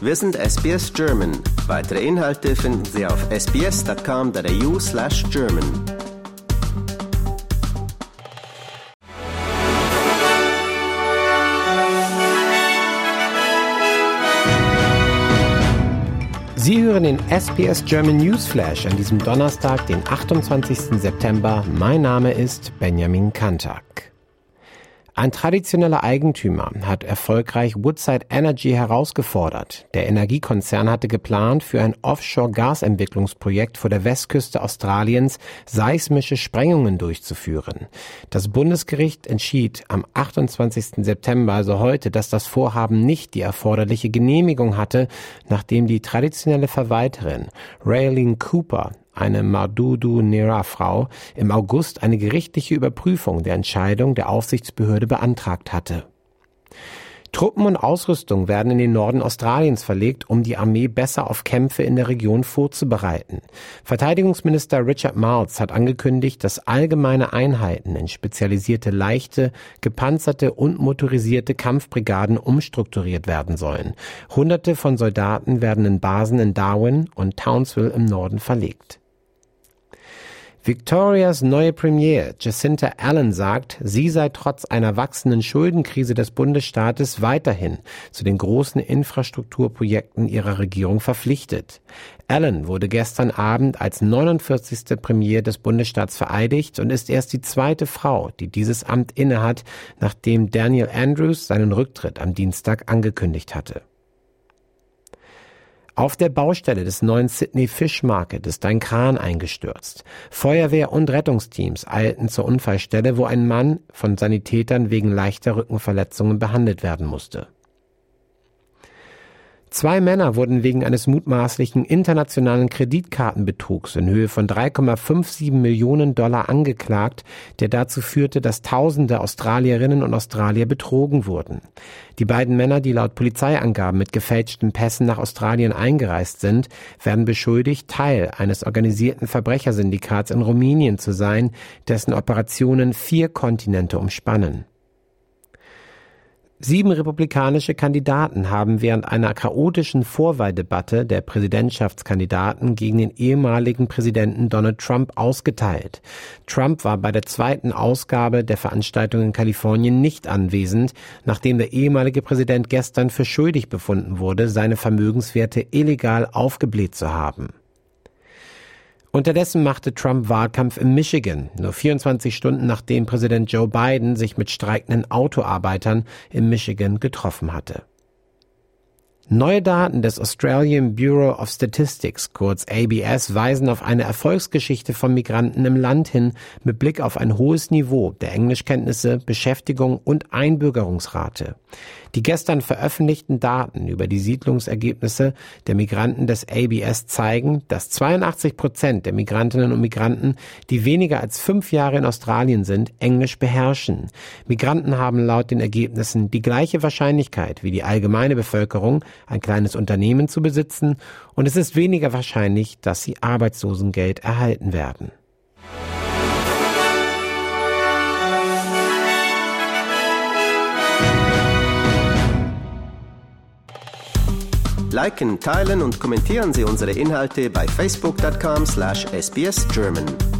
Wir sind SBS German. Weitere Inhalte finden Sie auf sbs.com.au slash German. Sie hören den SBS German Newsflash an diesem Donnerstag, den 28. September. Mein Name ist Benjamin Kantak. Ein traditioneller Eigentümer hat erfolgreich Woodside Energy herausgefordert. Der Energiekonzern hatte geplant, für ein Offshore-Gasentwicklungsprojekt vor der Westküste Australiens seismische Sprengungen durchzuführen. Das Bundesgericht entschied am 28. September, also heute, dass das Vorhaben nicht die erforderliche Genehmigung hatte, nachdem die traditionelle Verwalterin Raylene Cooper eine Madudu Nera-Frau, im August eine gerichtliche Überprüfung der Entscheidung der Aufsichtsbehörde beantragt hatte. Truppen und Ausrüstung werden in den Norden Australiens verlegt, um die Armee besser auf Kämpfe in der Region vorzubereiten. Verteidigungsminister Richard Marles hat angekündigt, dass allgemeine Einheiten in spezialisierte leichte, gepanzerte und motorisierte Kampfbrigaden umstrukturiert werden sollen. Hunderte von Soldaten werden in Basen in Darwin und Townsville im Norden verlegt. Victorias neue Premier Jacinta Allen sagt, sie sei trotz einer wachsenden Schuldenkrise des Bundesstaates weiterhin zu den großen Infrastrukturprojekten ihrer Regierung verpflichtet. Allen wurde gestern Abend als 49. Premier des Bundesstaats vereidigt und ist erst die zweite Frau, die dieses Amt innehat, nachdem Daniel Andrews seinen Rücktritt am Dienstag angekündigt hatte. Auf der Baustelle des neuen Sydney Fish Market ist ein Kran eingestürzt. Feuerwehr und Rettungsteams eilten zur Unfallstelle, wo ein Mann von Sanitätern wegen leichter Rückenverletzungen behandelt werden musste. Zwei Männer wurden wegen eines mutmaßlichen internationalen Kreditkartenbetrugs in Höhe von 3,57 Millionen Dollar angeklagt, der dazu führte, dass Tausende Australierinnen und Australier betrogen wurden. Die beiden Männer, die laut Polizeiangaben mit gefälschten Pässen nach Australien eingereist sind, werden beschuldigt, Teil eines organisierten Verbrechersyndikats in Rumänien zu sein, dessen Operationen vier Kontinente umspannen. Sieben republikanische Kandidaten haben während einer chaotischen Vorwahldebatte der Präsidentschaftskandidaten gegen den ehemaligen Präsidenten Donald Trump ausgeteilt. Trump war bei der zweiten Ausgabe der Veranstaltung in Kalifornien nicht anwesend, nachdem der ehemalige Präsident gestern für schuldig befunden wurde, seine Vermögenswerte illegal aufgebläht zu haben. Unterdessen machte Trump Wahlkampf in Michigan, nur 24 Stunden nachdem Präsident Joe Biden sich mit streikenden Autoarbeitern in Michigan getroffen hatte. Neue Daten des Australian Bureau of Statistics, kurz ABS, weisen auf eine Erfolgsgeschichte von Migranten im Land hin mit Blick auf ein hohes Niveau der Englischkenntnisse, Beschäftigung und Einbürgerungsrate. Die gestern veröffentlichten Daten über die Siedlungsergebnisse der Migranten des ABS zeigen, dass 82 Prozent der Migrantinnen und Migranten, die weniger als fünf Jahre in Australien sind, Englisch beherrschen. Migranten haben laut den Ergebnissen die gleiche Wahrscheinlichkeit wie die allgemeine Bevölkerung, ein kleines Unternehmen zu besitzen, und es ist weniger wahrscheinlich, dass sie Arbeitslosengeld erhalten werden. Liken, teilen und kommentieren Sie unsere Inhalte bei facebook.com/sbsgerman.